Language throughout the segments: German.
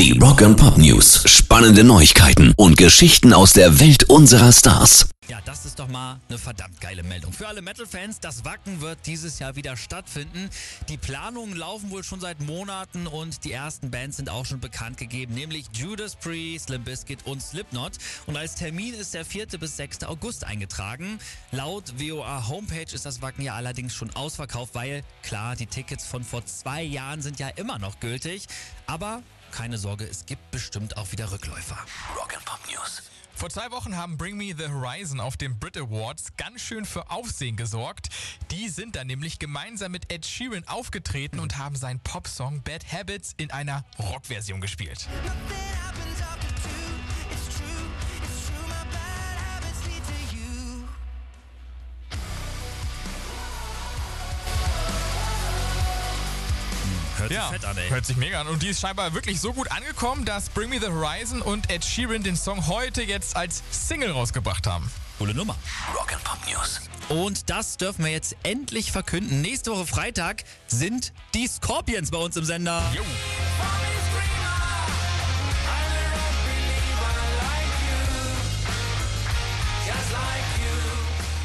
Die Rock and Pop News. Spannende Neuigkeiten und Geschichten aus der Welt unserer Stars. Ja, das ist doch mal eine verdammt geile Meldung. Für alle Metal-Fans, das Wacken wird dieses Jahr wieder stattfinden. Die Planungen laufen wohl schon seit Monaten und die ersten Bands sind auch schon bekannt gegeben, nämlich Judas Priest, Limp Bizkit und Slipknot. Und als Termin ist der 4. bis 6. August eingetragen. Laut VOA Homepage ist das Wacken ja allerdings schon ausverkauft, weil klar, die Tickets von vor zwei Jahren sind ja immer noch gültig. Aber keine Sorge, es gibt bestimmt auch wieder Rückläufer. Rock and Pop News. Vor zwei Wochen haben Bring Me the Horizon auf den Brit Awards ganz schön für Aufsehen gesorgt. Die sind dann nämlich gemeinsam mit Ed Sheeran aufgetreten und haben seinen Popsong Bad Habits in einer Rockversion gespielt. Hört sich Ja, fett an, ey. hört sich mega an. Und die ist scheinbar wirklich so gut angekommen, dass Bring Me the Horizon und Ed Sheeran den Song heute jetzt als Single rausgebracht haben. Coole Nummer. Rock and Pop News. Und das dürfen wir jetzt endlich verkünden. Nächste Woche Freitag sind die Scorpions bei uns im Sender. Jo.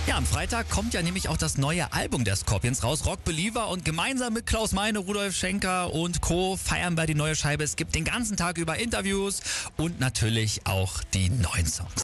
Ja, am Freitag kommt ja nämlich auch das neue Album der Scorpions raus, Rock Believer. Und gemeinsam mit Klaus Meine, Rudolf Schenker und Co. feiern wir die neue Scheibe. Es gibt den ganzen Tag über Interviews und natürlich auch die neuen Songs.